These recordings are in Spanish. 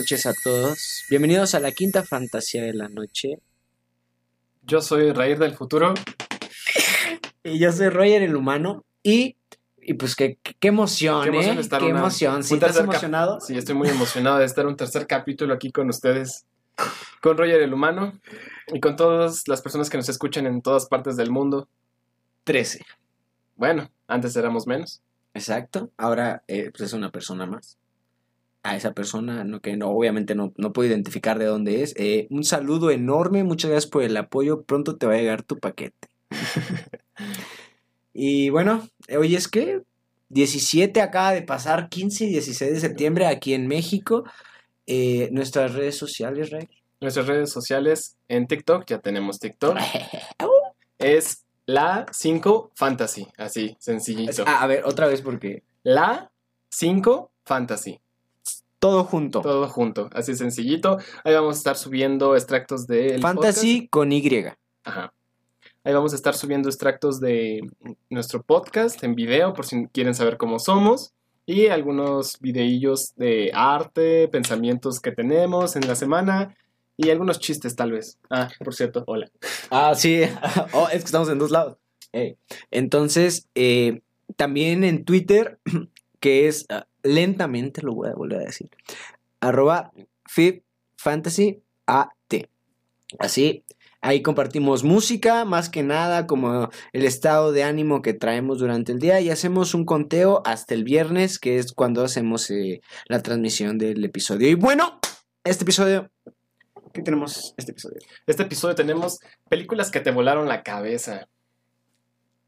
Noches a todos. Bienvenidos a la quinta fantasía de la noche. Yo soy Raír del futuro. Y yo soy Roger el humano. Y, y pues qué, qué emoción, Qué emoción ¿eh? estar Qué una- emoción. ¿Sí un estás emocionado? Sí, estoy muy emocionado de estar un tercer capítulo aquí con ustedes, con Roger el humano y con todas las personas que nos escuchan en todas partes del mundo. 13. Bueno, antes éramos menos. Exacto. Ahora eh, pues es una persona más. A esa persona, no, que no, obviamente no, no puedo identificar de dónde es. Eh, un saludo enorme, muchas gracias por el apoyo. Pronto te va a llegar tu paquete. y bueno, hoy es que 17 acaba de pasar, 15 y 16 de septiembre aquí en México. Eh, nuestras redes sociales, Ray. Nuestras redes sociales en TikTok, ya tenemos TikTok, es la 5 Fantasy, así, sencillito. Ah, a ver, otra vez porque La 5 Fantasy. Todo junto. Todo junto, así sencillito. Ahí vamos a estar subiendo extractos de Fantasy con Y. Ajá. Ahí vamos a estar subiendo extractos de nuestro podcast en video por si quieren saber cómo somos. Y algunos videillos de arte, pensamientos que tenemos en la semana. Y algunos chistes tal vez. Ah, por cierto, hola. Ah, sí. Oh, es que estamos en dos lados. Entonces, eh, también en Twitter, que es ah, lentamente, lo voy a volver a decir, arroba FIFFantasyAT. Así, ahí compartimos música, más que nada, como el estado de ánimo que traemos durante el día y hacemos un conteo hasta el viernes, que es cuando hacemos eh, la transmisión del episodio. Y bueno, este episodio... ¿Qué tenemos este episodio? Este episodio tenemos películas que te volaron la cabeza.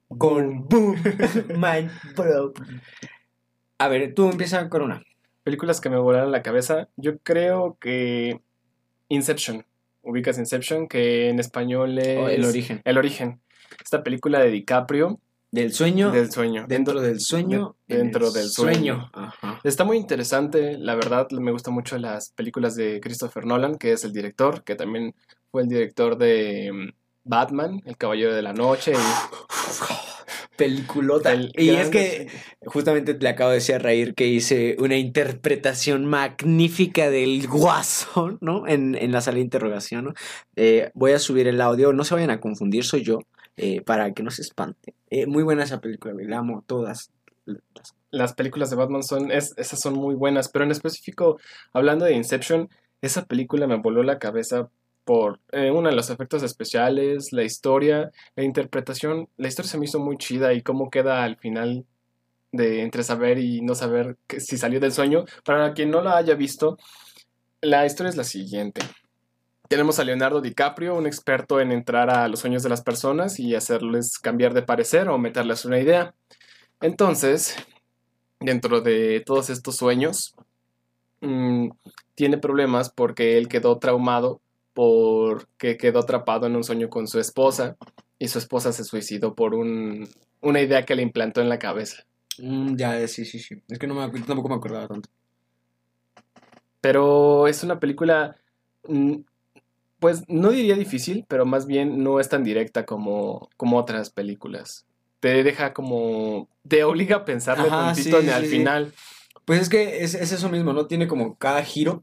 Con Boom Mind Bro. A ver, tú empieza con una. Películas que me volaron la cabeza. Yo creo que Inception. Ubicas Inception, que en español es... Oh, el origen. El origen. Esta película de DiCaprio Del sueño. del sueño. dentro del sueño. de- en dentro el del sueño. Ajá. Está muy interesante, la verdad, me gustan mucho las películas de Christopher Nolan, que es el director, que también fue el director de mm, Batman, El Caballero de la Noche. y- Peliculota. El y es que justamente le acabo de decir a Raír que hice una interpretación magnífica del guaso, ¿no? En, en la sala de interrogación, ¿no? Eh, voy a subir el audio, no se vayan a confundir, soy yo, eh, para que no se espante. Eh, muy buena esa película, la amo todas. las las películas de Batman son, es- esas son muy buenas, pero en específico, hablando de Inception, esa película me voló la cabeza por eh, uno de los efectos especiales, la historia, la interpretación. La historia se me hizo muy chida y cómo queda al final de entre saber y no saber si salió del sueño. Para quien no la haya visto, la historia es la siguiente. Tenemos a Leonardo DiCaprio, un experto en entrar a los sueños de las personas y hacerles cambiar de parecer o meterles una idea. Entonces, dentro de todos estos sueños, mm, tiene problemas porque él quedó traumado porque quedó atrapado en un sueño con su esposa y su esposa se suicidó por un- una idea que le implantó en la cabeza. Mm, ya, sí, sí, sí. Es que no me, tampoco me acordaba tanto. Pero es una película, mm, pues no diría difícil, pero más bien no es tan directa como, como otras películas. Te deja como, te obliga a pensarle Ajá, tantito sí, al sí, sí. final. Pues es que es, es eso mismo, ¿no? Tiene como cada giro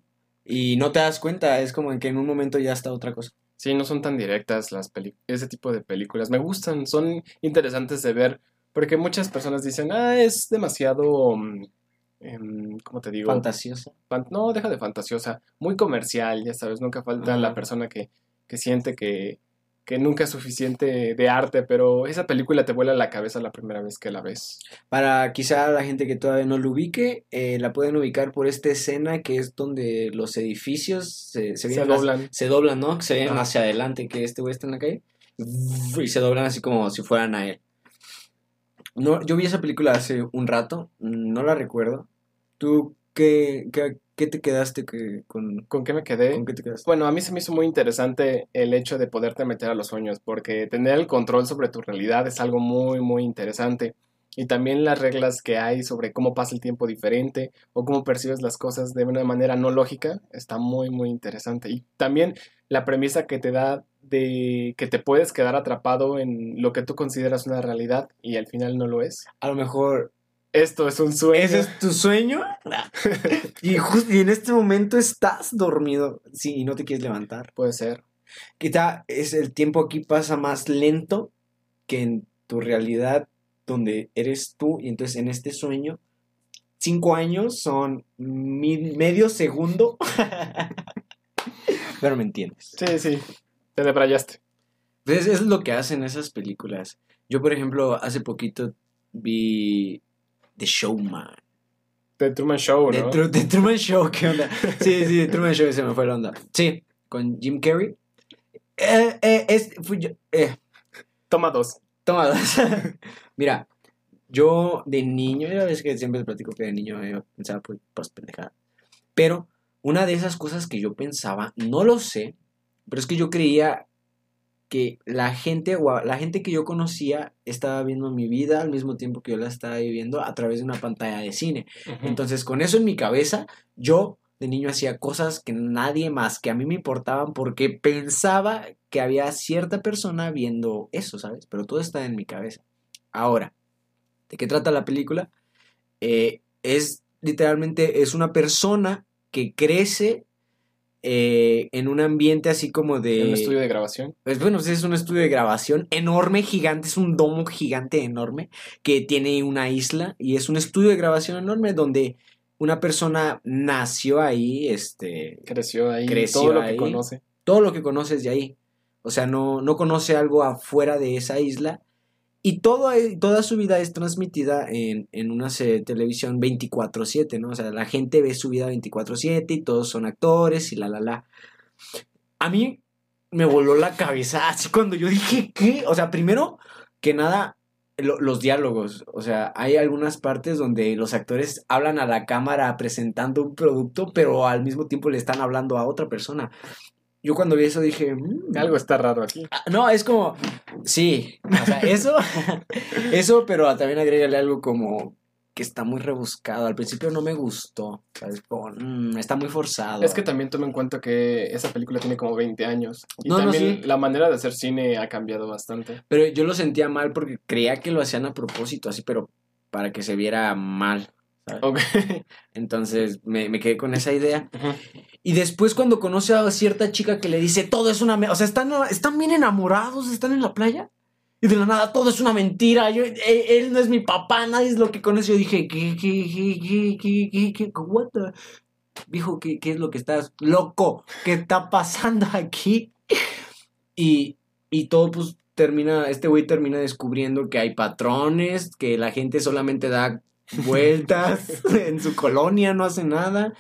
y no te das cuenta, es como en que en un momento ya está otra cosa. Sí, no son tan directas las ese tipo de películas. Me gustan, son interesantes de ver, porque muchas personas dicen, ah, es demasiado, mm, em, ¿cómo te digo? Fantasiosa. Fan- no, deja de fantasiosa, muy comercial, ya sabes, nunca falta la persona que, que siente que, que nunca es suficiente de arte, pero esa película te vuela la cabeza la primera vez que la ves. Para quizá la gente que todavía no lo ubique, eh, la pueden ubicar por esta escena que es donde los edificios se, se Se vienen hacia- doblan. se doblan, ¿no? Se vienen hacia adelante, que este güey está en la calle. Y se doblan así como si fueran a él. No, yo vi esa película hace un rato, no la recuerdo. ¿Tú qué, qué, qué te quedaste que, con, ¿Con qué me quedé? con qué te quedaste? Bueno, a mí se me hizo muy interesante el hecho de poderte meter a los sueños, porque tener el control sobre tu realidad es algo muy, muy interesante. Y también las reglas que hay sobre cómo pasa el tiempo diferente o cómo percibes las cosas de una manera no lógica está muy, muy interesante. Y también la premisa que te da de que te puedes quedar atrapado en lo que tú consideras una realidad y al final no lo es. A lo mejor esto es un sueño. ¿Ese es tu sueño? y, y en este momento estás dormido. Sí, y no te quieres levantar. Puede ser. Quizá es el tiempo aquí pasa más lento que en tu realidad donde eres tú. Y entonces en este sueño, cinco años son mi- medio segundo. Pero me entiendes. Sí, sí. Te debrayaste. Entonces, eso es lo que hacen esas películas. Yo, por ejemplo, hace poquito vi The Showman. The Truman Show, The, ¿no? Tru- The Truman Show, ¿qué onda? Sí, sí, The Truman Show, se me fue la onda. Sí, con Jim Carrey. Eh, eh, es, fui yo- eh, Toma dos. toma dos. Mira, yo de niño, ya ves que siempre platico que de niño yo pensaba pues, pues pendejada. Pero una de esas cosas que yo pensaba, no lo sé, pero es que yo creía que la gente, o la gente que yo conocía estaba viendo mi vida al mismo tiempo que yo la estaba viviendo a través de una pantalla de cine. Entonces, con eso en mi cabeza, yo de niño hacía cosas que nadie más, que a mí me importaban porque pensaba que había cierta persona viendo eso, ¿sabes? Pero todo está en mi cabeza. Ahora, ¿de qué trata la película? Eh, es literalmente, es una persona que crece eh, en un ambiente así como de... Un estudio de grabación. Pues bueno, pues es un estudio de grabación enorme, gigante, es un domo gigante enorme que tiene una isla y es un estudio de grabación enorme donde una persona nació ahí, este, Creció ahí. Creció todo lo ahí. que conoce. todo lo que conoces de ahí. O sea, no, no conoce algo afuera de esa isla. Y toda su vida es transmitida en, en una televisión 24/7, ¿no? O sea, la gente ve su vida 24/7 y todos son actores y la, la, la. A mí me voló la cabeza así cuando yo dije, ¿qué? O sea, primero que nada, lo- los diálogos. O sea, hay algunas partes donde los actores hablan a la cámara presentando un producto, pero al mismo tiempo le están hablando a otra persona. Yo cuando vi eso dije, "Mm, Algo está raro aquí. Ah, No, es como, sí, o sea, eso, eso, pero también agrégale algo como que está muy rebuscado. Al principio no me gustó, ¿sabes? Como, mm, está muy forzado. Es que también toma en cuenta que esa película tiene como 20 años. Y No, no, también sí. la manera de hacer cine ha cambiado bastante. Pero yo lo sentía mal porque creía que lo hacían a propósito, así, pero para que se viera mal. ¿Sabes? Ok. Entonces me, me quedé con esa idea. Y después cuando conoce a cierta chica que le dice, todo es una... me-", O sea, están, están bien enamorados, están en la playa. Y de la nada, todo es una mentira. Yo, él, él no es mi papá, nadie es lo que conoce. Yo dije, ¿qué, qué, qué, qué, qué, qué, qué, what the-?" Dijo, ¿qué, ¿qué es lo que estás loco? ¿Qué está pasando aquí? Y, y todo, pues, termina, este güey termina descubriendo que hay patrones, que la gente solamente da vueltas en su colonia, no hace nada.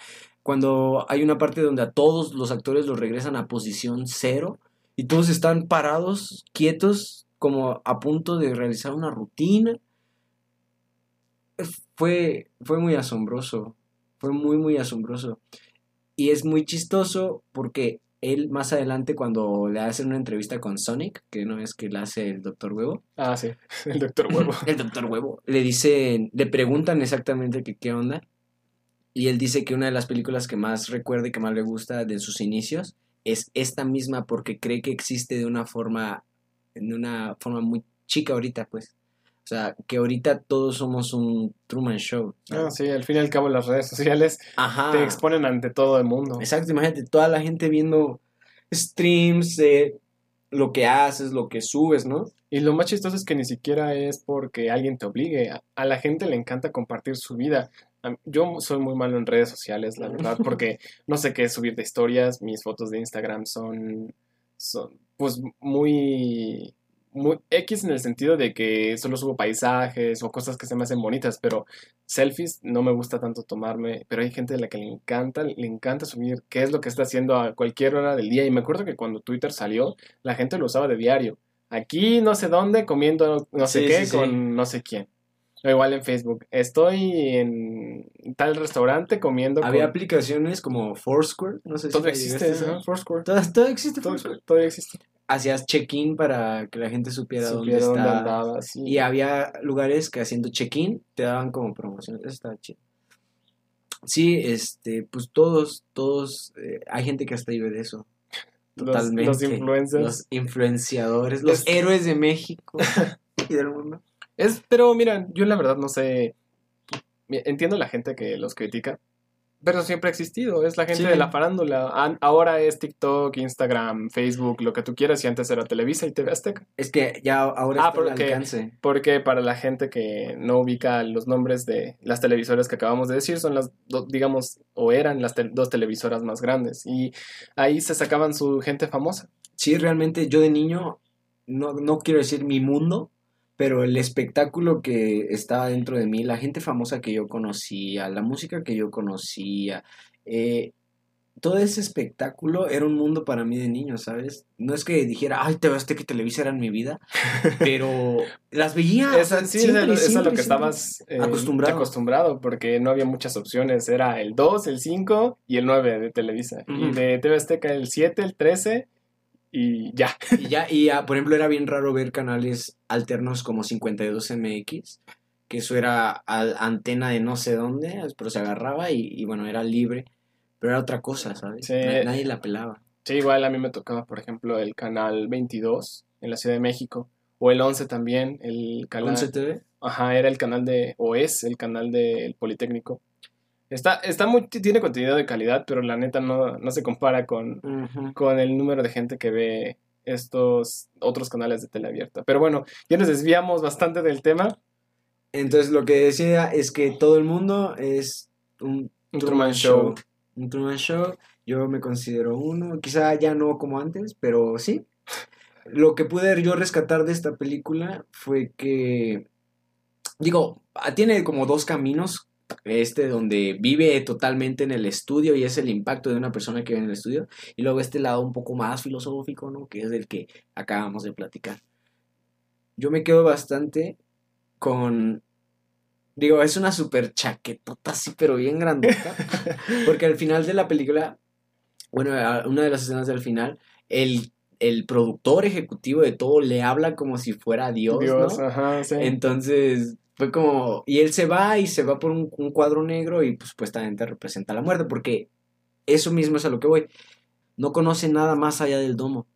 Cuando hay una parte donde a todos los actores los regresan a posición cero y todos están parados, quietos, como a punto de realizar una rutina. Fue, fue muy asombroso, fue muy, muy asombroso. Y es muy chistoso porque él más adelante cuando le hacen una entrevista con Sonic, que no es que la hace el Doctor Huevo, Ah, sí. El doctor huevo. el doctor huevo. Le dicen, le preguntan exactamente que qué onda. Y él dice que una de las películas que más recuerda y que más le gusta de sus inicios es esta misma porque cree que existe de una forma, en una forma muy chica ahorita, pues. O sea, que ahorita todos somos un Truman Show. Ah, sí, al fin y al cabo las redes sociales Ajá. te exponen ante todo el mundo. Exacto, imagínate, toda la gente viendo streams de lo que haces, lo que subes, ¿no? Y lo más chistoso es que ni siquiera es porque alguien te obligue. A, la gente le encanta compartir su vida. Yo soy muy malo en redes sociales, la verdad, porque no sé qué subir de historias. Mis fotos de Instagram son, son pues muy, muy X en el sentido de que solo subo paisajes o cosas que se me hacen bonitas, pero selfies no me gusta tanto tomarme. Pero hay gente a la que le encanta, le encanta subir qué es lo que está haciendo a cualquier hora del día. Y me acuerdo que cuando Twitter salió, la gente lo usaba de diario aquí no sé dónde comiendo no sé Sí, qué sí, sí. con no sé quién. O igual en Facebook. Estoy en tal restaurante comiendo Había con... aplicaciones como Foursquare, no sé si Todo existe, ajá, Foursquare. Todo, todo existe Todo, Foursquare. todo existe. Hacías check-in para que la gente supiera, Supiera dónde dónde está. andaba, sí. Y había lugares que haciendo check-in te daban como promociones. Eso estaba chido. Sí, este, pues todos, todos, eh, hay gente que hasta vive de eso. Los- Totalmente. Los, influencers. Los influenciadores, los Es- héroes de México y del mundo. Es, pero mira, yo la verdad no sé entiendo la gente que los critica, pero siempre ha existido, es la gente Sí. de la farándula. Ahora es TikTok, Instagram, Facebook, lo que tú quieras, y antes era Televisa y TV Azteca. Es que ya ahora Ah, está al porque- alcance. Porque para la gente que no ubica los nombres de las televisoras que acabamos de decir, son las, do- digamos, o eran las dos televisoras más grandes. Y ahí se sacaban su gente famosa. Sí, realmente yo de niño, no, no quiero decir mi mundo, pero el espectáculo que estaba dentro de mí, la gente famosa que yo conocía, la música que yo conocía, eh, todo ese espectáculo era un mundo para mí de niño, ¿sabes? No es que dijera, ay, Azteca y Televisa eran mi vida, pero las veía. o Esa- sea, sí, siempre, es lo- es que estabas eh, Acostumbrado. acostumbrado, porque no había muchas opciones. Era el 2, el 5 y el 9 de Televisa. Y de TV Azteca el 7, el 13 y ya. Y ya, y ya, por ejemplo, era bien raro ver canales alternos como 52MX, que eso era al- antena de no sé dónde, pero se agarraba y, y bueno, era libre, pero era otra cosa, ¿sabes? Sí. Nadie la pelaba. Sí, igual a mí me tocaba, por ejemplo, el canal 22 en la Ciudad de México. O el 11 también, el canal... 11 TV. Ajá, era el canal de, o es el canal del Politécnico. Está, está muy, tiene contenido de calidad, pero la neta no, no se compara con, con el número de gente que ve estos otros canales de teleabierta. Pero bueno, ya nos desviamos bastante del tema. Entonces lo que decía es que todo el mundo es un Un Truman Show. Un Truman Show. Yo me considero uno, quizá ya no como antes, pero sí. Lo que pude yo rescatar de esta película fue que, digo, tiene como dos caminos. Este donde vive totalmente en el estudio y es el impacto de una persona que vive en el estudio. Y luego este lado un poco más filosófico, ¿no? Que es el que acabamos de platicar. Yo me quedo bastante con... Digo, es una super chaquetota así, pero bien grandota. Porque al final de la película, bueno, una de las escenas del final, el, el productor ejecutivo de todo le habla como si fuera Dios, Dios, ¿no? ajá, sí. Entonces, fue como... Y él se va y se va por un, cuadro negro y pues supuestamente representa la muerte, porque eso mismo es a lo que voy. No conoce nada más allá del domo.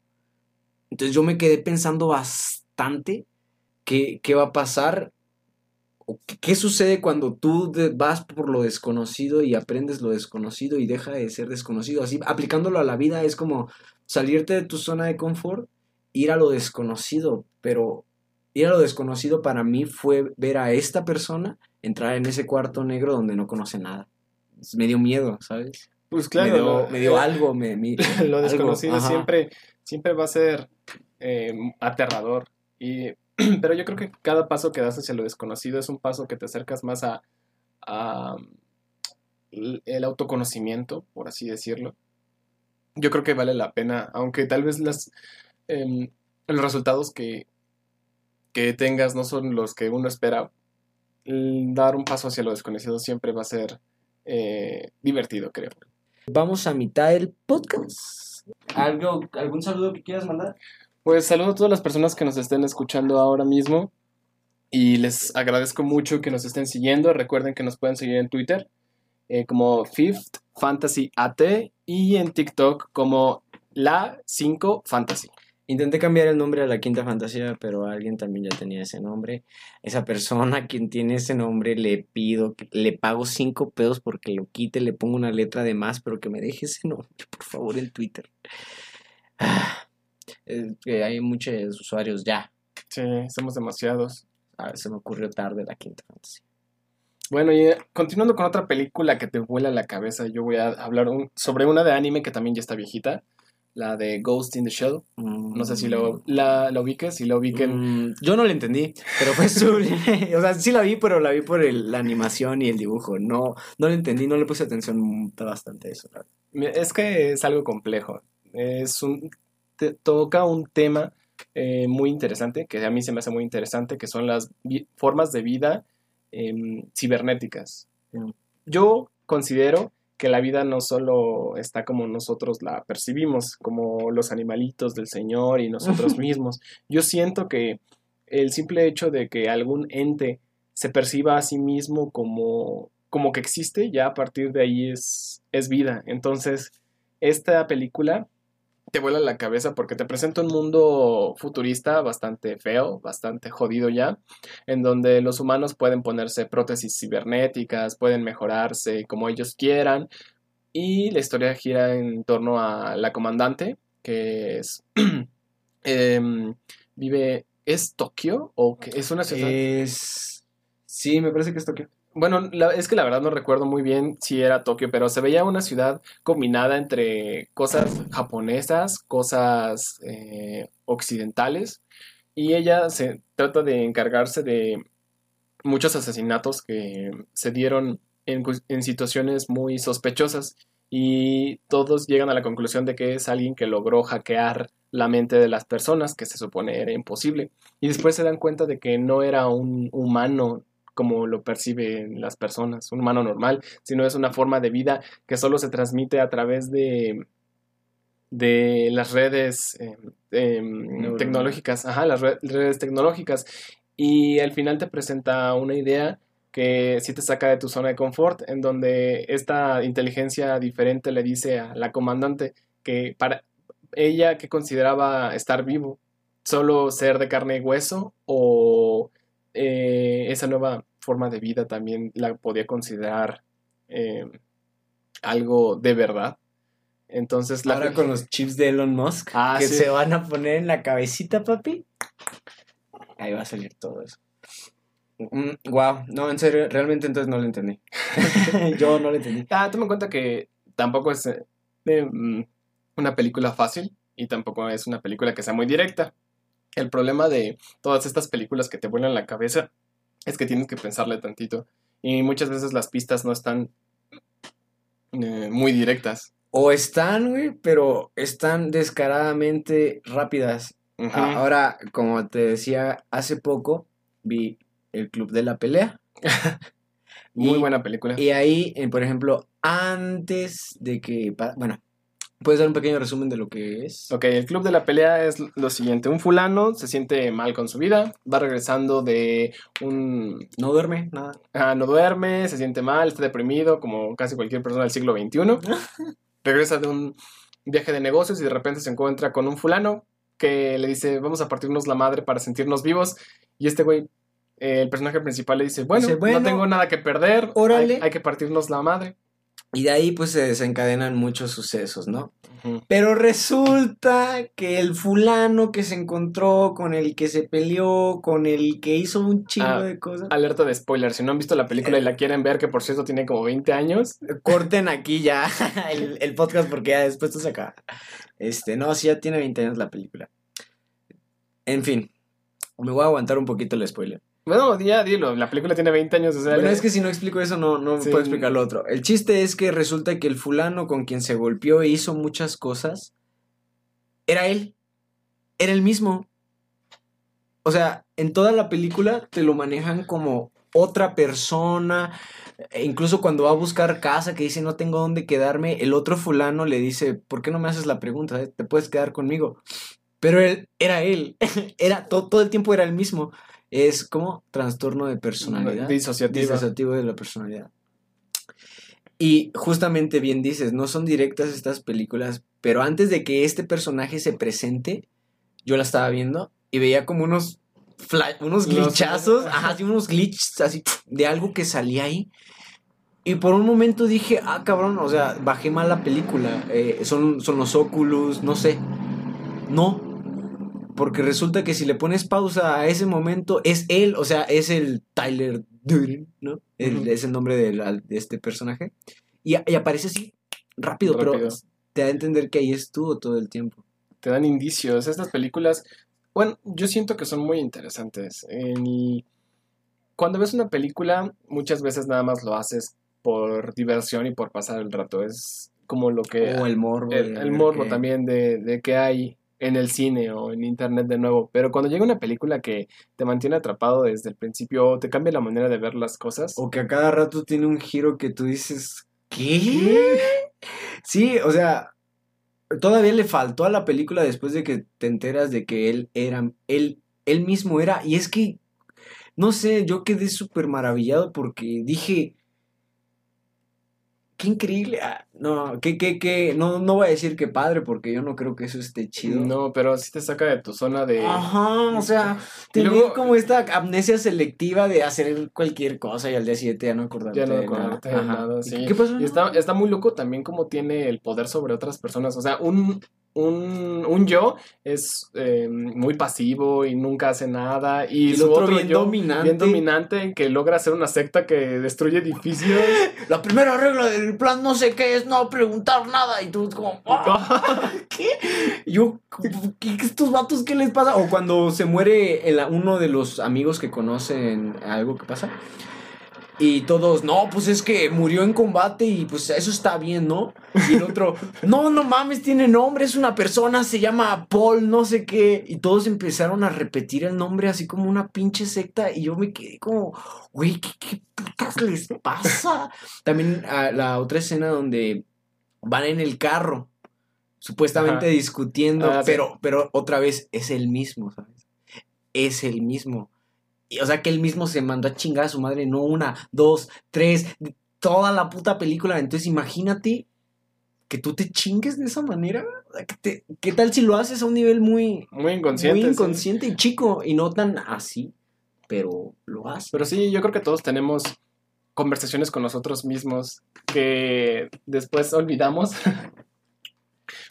Entonces yo me quedé pensando bastante qué, qué va a pasar qué, qué sucede cuando tú vas por lo desconocido y aprendes lo desconocido y deja de ser desconocido. Así, aplicándolo a la vida es como salirte de tu zona de confort, ir a lo desconocido, pero ir a lo desconocido para mí fue ver a esta persona entrar en ese cuarto negro donde no conoce nada. Me dio miedo, ¿sabes? Pues claro, me dio, lo- me dio eh, algo, me, me- lo desconocido siempre, siempre va a ser eh, aterrador. Y, pero yo creo que cada paso que das hacia lo desconocido es un paso que te acercas más a, a, l- el autoconocimiento, por así decirlo. Yo creo que vale la pena, aunque tal vez las, em, los resultados que, que tengas no son los que uno espera. Dar un paso hacia lo desconocido siempre va a ser eh, divertido, creo. Vamos a mitad del podcast. ¿Algo, ¿Algún saludo que quieras mandar? Pues saludo a todas las personas que nos estén escuchando ahora mismo y les agradezco mucho que nos estén siguiendo. Recuerden que nos pueden seguir en Twitter eh, como Fifth Fantasy AT y en TikTok como La 5 Fantasy. Intenté cambiar el nombre a la quinta fantasía, pero alguien también ya tenía ese nombre. Esa persona quien tiene ese nombre le pido, le pago cinco pesos porque lo quite, le pongo una letra de más, pero que me deje ese nombre, por favor, en Twitter. Ah, es que hay muchos usuarios ya. Sí, somos demasiados. Ah, se me ocurrió tarde la quinta fantasía. Bueno, y eh, continuando con otra película que te vuela la cabeza, yo voy a hablar un- sobre una de anime que también ya está viejita, la de Ghost in the Shell. No sé si lo, la, la ubiques, si la ubiquen. Mm, yo no la entendí, pero fue sublime. o sea, sí la vi, pero la vi por el- la animación y el dibujo. No, no la entendí, no le puse atención bastante a eso. la Es que es algo complejo. Es un, te- toca un tema eh, muy interesante, que a mí se me hace muy interesante, que son las formas de vida em, cibernéticas. Mm. Yo considero que la vida no solo está como nosotros la percibimos, como los animalitos del Señor y nosotros mismos. Yo siento que el simple hecho de que algún ente se perciba a sí mismo como, como que existe, ya a partir de ahí es, es vida. Entonces, esta película te vuela la cabeza porque te presenta un mundo futurista bastante feo, bastante jodido ya, en donde los humanos pueden ponerse prótesis cibernéticas, pueden mejorarse como ellos quieran, y la historia gira en torno a la comandante, que es... em, vive... ¿Es Tokio? ¿O es una ciudad? Es... Sí, me parece que es Tokio. Bueno, la- es que la verdad no recuerdo muy bien si era Tokio, pero se veía una ciudad combinada entre cosas japonesas, cosas eh, occidentales, y ella se trata de encargarse de muchos asesinatos que se dieron en, en situaciones muy sospechosas, y todos llegan a la conclusión de que es alguien que logró hackear la mente de las personas, que se supone era imposible, y después se dan cuenta de que no era un humano como lo perciben las personas, un humano normal, sino es una forma de vida que solo se transmite a través de, de las redes eh, em, tecnológicas, ajá, las re- redes tecnológicas. Y al final te presenta una idea que sí te saca de tu zona de confort, en donde esta inteligencia diferente le dice a la comandante que para ella que consideraba estar vivo, solo ser de carne y hueso o eh, esa nueva forma de vida también la podía considerar eh, algo de verdad. Entonces, la Ahora con los chips de Elon Musk Ah, que sí. se van a poner en la cabecita, papi. Ahí va a salir todo eso. wow, no, en serio, realmente entonces no lo entendí. Yo no lo entendí. Ah, toma en cuenta que tampoco es eh, mm, una película fácil y tampoco es una película que sea muy directa. El problema de todas estas películas que te vuelan la cabeza es que tienes que pensarle tantito y muchas veces las pistas no están eh, muy directas. O están, güey, pero están descaradamente rápidas. Ahora, como te decía, hace poco vi el Club de la Pelea. muy y- buena película. Y ahí, eh, por ejemplo, antes de que... Bueno, ¿puedes dar un pequeño resumen de lo que es? Ok, el club de la pelea es lo siguiente. Un fulano se siente mal con su vida, va regresando de un... No duerme, nada. ah, no duerme, se siente mal, está deprimido, como casi cualquier persona del siglo XXI. Regresa de un viaje de negocios y de repente se encuentra con un fulano que le dice, vamos a partirnos la madre para sentirnos vivos. Y este güey, eh, el personaje principal le dice, bueno, Dice, "Bueno, no tengo nada que perder, órale". hay, hay que partirnos la madre. Y de ahí pues se desencadenan muchos sucesos, ¿no? Pero resulta que el fulano que se encontró, con el que se peleó, con el que hizo un chingo Ah, de cosas. Alerta de spoiler, si no han visto la película y la quieren ver, que por cierto tiene como 20 años, Corten aquí ya el, el podcast porque ya después esto se acaba. Este, no, sí ya tiene 20 años la película. En fin, me voy a aguantar un poquito el spoiler. Bueno, ya dilo, la película tiene 20 años, o sea, Bueno, le- es que si no explico eso no, no Sí. puedo explicar lo otro. El chiste es que resulta que el fulano con quien se golpeó e hizo muchas cosas era él. Era el mismo. O sea, en toda la película te lo manejan como otra persona. E incluso cuando va a buscar casa, que dice no tengo dónde quedarme, el otro fulano le dice, ¿por qué no me haces la pregunta? eh? Te puedes quedar conmigo. Pero él, era él. era, todo, todo el tiempo era el mismo. Es como trastorno de personalidad disociativa. disociativo de la personalidad. Y justamente bien dices, no son directas estas películas, pero antes de que este personaje se presente, yo la estaba viendo y veía como unos unos glitchazos, ajá, así unos glitches así de algo que salía ahí. Y por un momento dije, ah, cabrón, o sea, bajé mal la película. eh, son, son los Oculus, no sé. No. Porque resulta que si le pones pausa a ese momento, es él, o sea, es el Tyler Durden, ¿no? El-. Es el nombre de, la- de este personaje. Y, y aparece así, rápido, Rápido. pero te da a entender que ahí estuvo todo el tiempo. Te dan indicios. Estas películas, bueno, yo siento que son muy interesantes. El- Cuando ves una película, muchas veces nada más lo haces por diversión y por pasar el rato. Es como lo que... o el morbo. el, el morbo también de, de que hay en el cine o en internet de nuevo. Pero cuando llega una película que te mantiene atrapado desde el principio, o te cambia la manera de ver las cosas. O que a cada rato tiene un giro que tú dices, ¿qué? Sí, o sea, todavía le faltó a la película después de que te enteras de que él era, él, él mismo era. Y es que, no sé, yo quedé súper maravillado porque dije, qué increíble. Ah, no, que, que, que, no, no voy a decir que padre, porque yo no creo que eso esté chido. No, pero sí te saca de tu zona de. Ajá, o sea, tener luego- como esta amnesia selectiva de hacer cualquier cosa y al día siguiente ya no acordarte Ya no de acordarte de nada. ¿Y sí. ¿Qué pasó? Y está, está muy loco también como tiene el poder sobre otras personas. O sea, un, un, un yo es eh, muy pasivo y nunca hace nada. Y, su otro otro bien yo, dominante. bien dominante, que logra hacer una secta que destruye edificios. La primera regla del plan no sé qué es no preguntar nada y tú como "Ah, ¿qué? Yo ¿qué, qué estos vatos qué les pasa? O cuando se muere el- uno de los amigos que conocen algo que pasa y todos, no, pues es que murió en combate y pues eso está bien, ¿no? Y el otro, no, no mames, tiene nombre, es una persona, se llama Paul, no sé qué. Y todos empezaron a repetir el nombre así como una pinche secta y yo me quedé como, güey, ¿qué, qué putas les pasa? También ah, la otra escena donde van en el carro, supuestamente Ajá. discutiendo, Ah, sí. pero, pero otra vez es el mismo, ¿sabes? Es el mismo. Y, o sea que él mismo se mandó a chingar a su madre, no una, dos, tres, toda la puta película. Entonces imagínate que tú te chingues de esa manera. Te- ¿Qué tal si lo haces a un nivel muy, Muy inconsciente. muy sí. inconsciente y chico y no tan así? Pero lo haces. Pero sí, yo creo que todos tenemos conversaciones con nosotros mismos que después olvidamos,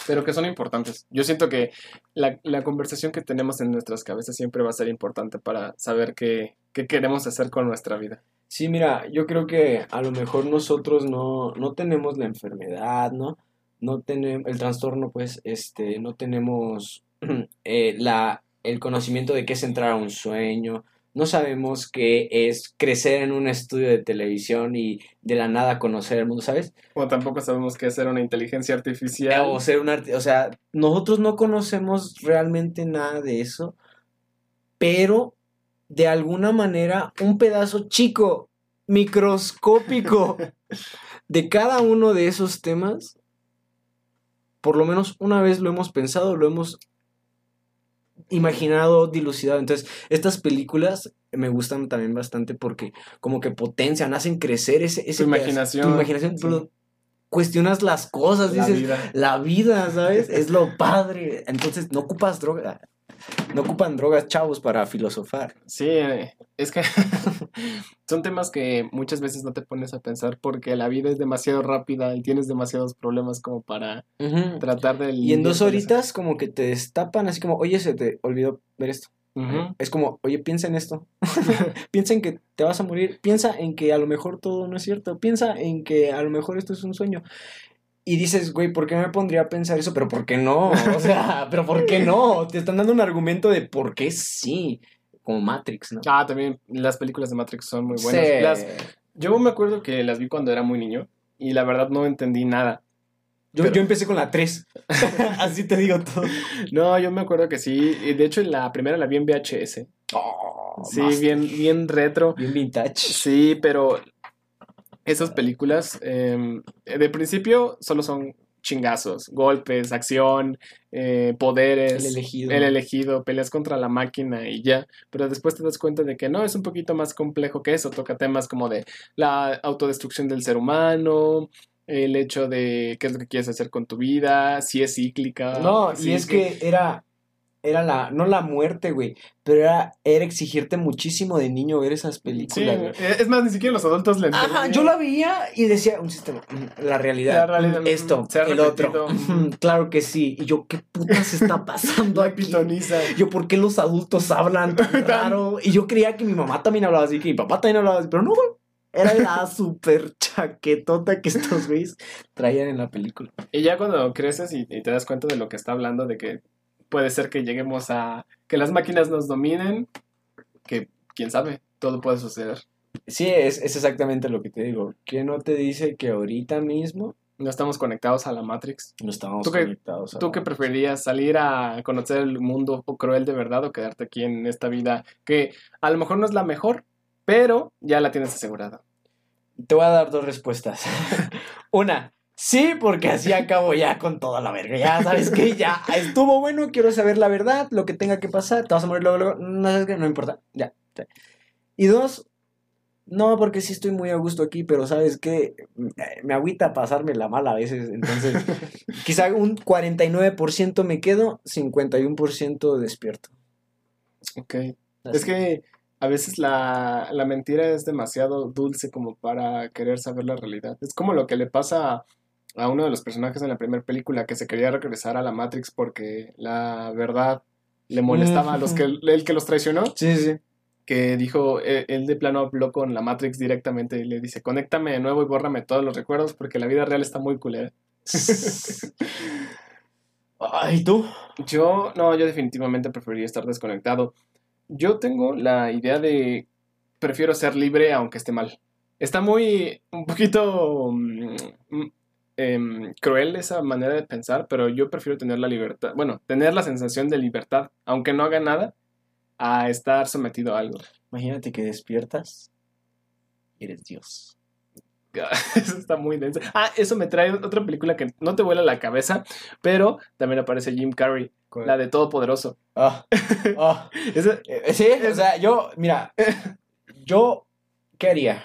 pero que son importantes. Yo siento que la, la conversación que tenemos en nuestras cabezas siempre va a ser importante para saber qué, qué queremos hacer con nuestra vida. Sí, mira, yo creo que a lo mejor nosotros no, no tenemos la enfermedad, ¿no? No tenemos el trastorno, pues, este, no tenemos eh, la, el conocimiento de qué es entrar a un sueño, no sabemos qué es crecer en un estudio de televisión y de la nada conocer el mundo, ¿sabes? O tampoco sabemos qué es ser una inteligencia artificial. O ser un o sea, nosotros no conocemos realmente nada de eso, pero de alguna manera un pedazo chico, microscópico de cada uno de esos temas, por lo menos una vez lo hemos pensado, lo hemos imaginado, dilucidado. Entonces, estas películas me gustan también bastante porque como que potencian, hacen crecer ese, ese Tu imaginación, tu imaginación, sí. pero cuestionas las cosas, La dices, vida. la vida, ¿sabes? Es lo padre. Entonces, no ocupas droga. No ocupan drogas, chavos, para filosofar. Sí, eh, es que son temas que muchas veces no te pones a pensar porque la vida es demasiado rápida y tienes demasiados problemas como para tratar de... Y en dos eso. horitas, como que te destapan, así como, oye, se te olvidó ver esto. Es como, oye, piensa en esto. piensa en que te vas a morir. Piensa en que a lo mejor todo no es cierto. Piensa en que a lo mejor esto es un sueño. Y dices, güey, ¿por qué me pondría a pensar eso? Pero ¿por qué no? O sea, ¿pero por qué no? Te están dando un argumento de por qué sí. Como Matrix, ¿no? Ah, también las películas de Matrix son muy buenas. Sí. Las- yo me acuerdo que las vi cuando era muy niño y la verdad no entendí nada. Yo, pero- yo empecé con la 3. Así te digo todo. No, yo me acuerdo que sí. y De hecho, la primera la vi en VHS. Oh, Sí, master. bien, bien retro. Bien vintage. Sí, pero esas películas em, de principio solo son chingazos, golpes, acción, eh, poderes. El elegido. El elegido, peleas contra la máquina y ya, pero después te das cuenta de que no, es un poquito más complejo que eso, toca temas como de la autodestrucción del ser humano, el hecho de qué es lo que quieres hacer con tu vida, si es cíclica. No, si y es que era, era la, no la muerte, güey, pero era, era exigirte muchísimo de niño ver esas Sí, películas, güey. es más, ni siquiera los adultos le Ajá, entendían. yo la veía y decía, un sistema, mm, la realidad, La realidad, mm, esto, mm, se ha el repetido, otro, claro que sí, y yo, ¿qué putas está pasando aquí? pitoniza. Yo, ¿por qué los adultos hablan tan raro? Y yo creía que mi mamá también hablaba así, que mi papá también hablaba así, pero no, güey. Era la super chaquetota que estos güeyes traían en la película. Y ya cuando creces y, y te das cuenta de lo que está hablando, de que puede ser que lleguemos a que las máquinas nos dominen, que quién sabe, todo puede suceder. Sí, es, es exactamente lo que te digo. ¿Quién no te dice que ahorita mismo No estamos conectados a la Matrix. no estamos ¿Tú qué- conectados? a ¿Tú qué preferirías? ¿Salir a conocer el mundo cruel de verdad o quedarte aquí en esta vida que a lo mejor no es la mejor, pero ya la tienes asegurada? Te voy a dar dos respuestas. Una, sí, porque así acabo ya con toda la verga. Ya sabes que ya estuvo bueno, quiero saber la verdad, lo que tenga que pasar. Te vas a morir luego, luego. No sabes qué, no importa. Ya. ya. Y dos, no, porque sí estoy muy a gusto aquí, pero ¿sabes qué? Me agüita pasarme la mala a veces, entonces quizá un 49% me quedo, 51% despierto. Ok. Es que a veces la, la mentira es demasiado dulce como para querer saber la realidad. Es como lo que le pasa a uno de los personajes en la primera película que se quería regresar a la Matrix porque la verdad le molestaba a los que el que los traicionó. Sí, sí. Que dijo, eh, él de plano habló con la Matrix directamente y le dice, conéctame de nuevo y bórrame todos los recuerdos porque la vida real está muy culera. Ay, ¿tú? Yo, no, yo definitivamente preferiría estar desconectado. Yo tengo la idea de prefiero ser libre aunque esté mal. Está muy, un poquito em, cruel esa manera de pensar, pero yo prefiero tener la libertad, bueno, tener la sensación de libertad, aunque no haga nada, a estar sometido a algo. Imagínate que despiertas y eres Dios. Eso está muy denso. Ah, eso me trae otra película que no te vuela la cabeza, pero también aparece Jim Carrey, la de Todopoderoso. Ah, ah. Eh, sí, o sea, yo, mira, yo, ¿qué haría?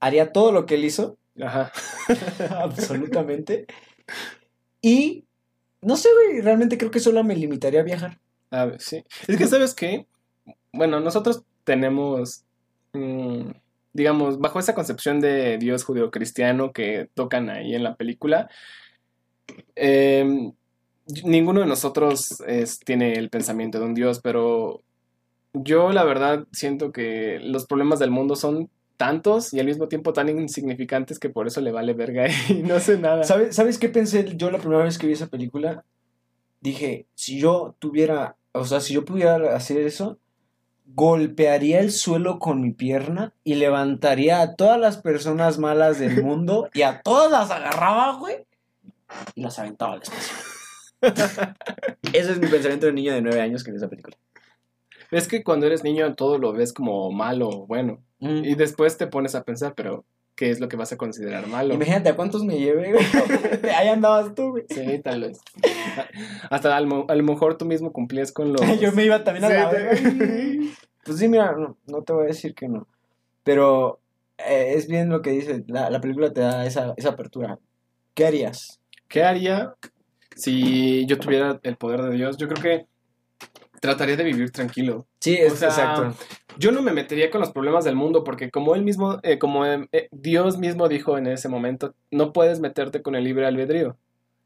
Haría todo lo que él hizo. Ajá. absolutamente. Y, no sé, güey, realmente creo que solo me limitaría a viajar. A ver, sí. Es que, ¿sabes qué? Bueno, nosotros tenemos... Mm, digamos, bajo esa concepción de Dios judeocristiano que tocan ahí en la película, em, ninguno de nosotros tiene el pensamiento de un Dios, pero yo la verdad siento que los problemas del mundo son tantos y al mismo tiempo tan insignificantes que por eso le vale verga y no sé nada. ¿Sabes, ¿Sabes qué pensé yo la primera vez que vi esa película? Dije, si yo tuviera, o sea, si yo pudiera hacer eso, golpearía el suelo con mi pierna y levantaría a todas las personas malas del mundo y a todas las agarraba, güey, y las aventaba al espacio. Ese es mi pensamiento de niño de nueve años que ve esa película. Es que cuando eres niño todo lo ves como malo o bueno. Mm. Y después te pones a pensar, pero ¿qué es lo que vas a considerar malo? Imagínate a cuántos me llevé, güey. Ahí andabas tú, güey. Sí, tal vez. Hasta a lo, mejor tú mismo cumplías con lo. Yo me iba también a la Pues sí, mira, no, te voy a decir que no. Pero eh, es bien lo que dice. La, la película te da esa, esa apertura. ¿Qué harías? ¿Qué haría si yo tuviera el poder de Dios? Yo creo que trataría de vivir tranquilo. Sí, es, exacto. Yo no me metería con los problemas del mundo porque como él mismo, eh, como eh, Dios mismo dijo en ese momento, no puedes meterte con el libre albedrío.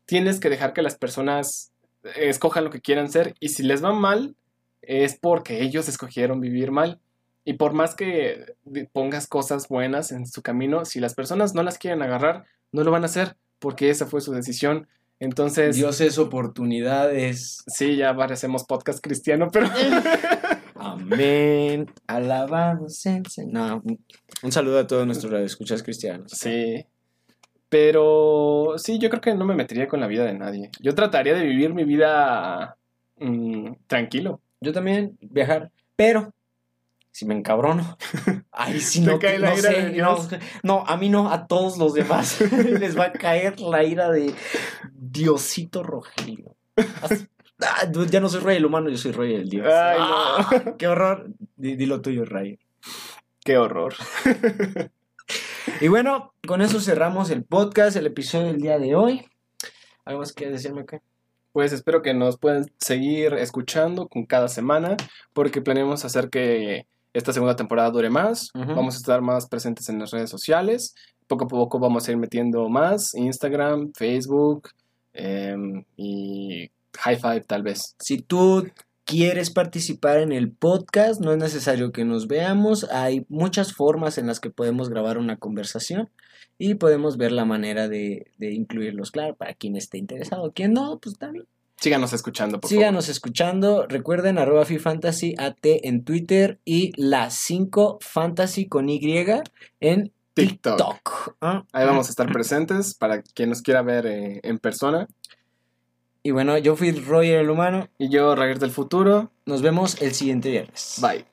Tienes que dejar que las personas escojan lo que quieran ser y si les va mal es porque ellos escogieron vivir mal. Y por más que pongas cosas buenas en su camino, si las personas no las quieren agarrar, no lo van a hacer porque esa fue su decisión. Entonces. Dios es oportunidades. Sí, ya parecemos podcast cristiano, pero. Amén. Alabanza. No, un saludo a todos nuestros escuchas cristianos. Sí. Pero sí, yo creo que no me metería con la vida de nadie. Yo trataría de vivir mi vida mm, tranquilo. Yo también viajar, pero si me encabrono, ahí sí no, cae la ira de Dios. No, a mí no, a todos los demás les va a caer la ira de Diosito Rogelio. Ah, ya no soy rey del humano, yo soy rey del Dios. Ay, no. Ah, qué horror. Dilo tuyo, Ray. Qué horror. y bueno, con eso cerramos el podcast, el episodio del día de hoy. ¿Algo más que decirme acá? Pues espero que nos puedan seguir escuchando con cada semana, porque planeamos hacer que esta segunda temporada dure más. Vamos a estar más presentes en las redes sociales. Poco a poco vamos a ir metiendo más. Instagram, Facebook em, y High Five tal vez. Si tú quieres participar en el podcast, no es necesario que nos veamos. Hay muchas formas en las que podemos grabar una conversación y podemos ver la manera de, incluirlos, claro, para quien esté interesado. Quien no, pues también. Síganos escuchando, por Síganos escuchando. Recuerden, arroba FIFantasy AT en Twitter y la 5 Fantasy con Y en TikTok. TikTok. Ah, Ahí ah. vamos a estar presentes para quien nos quiera ver eh, en persona. Y bueno, yo fui Roger el Humano. Y yo, Roger del Futuro. Nos vemos el siguiente viernes. Bye.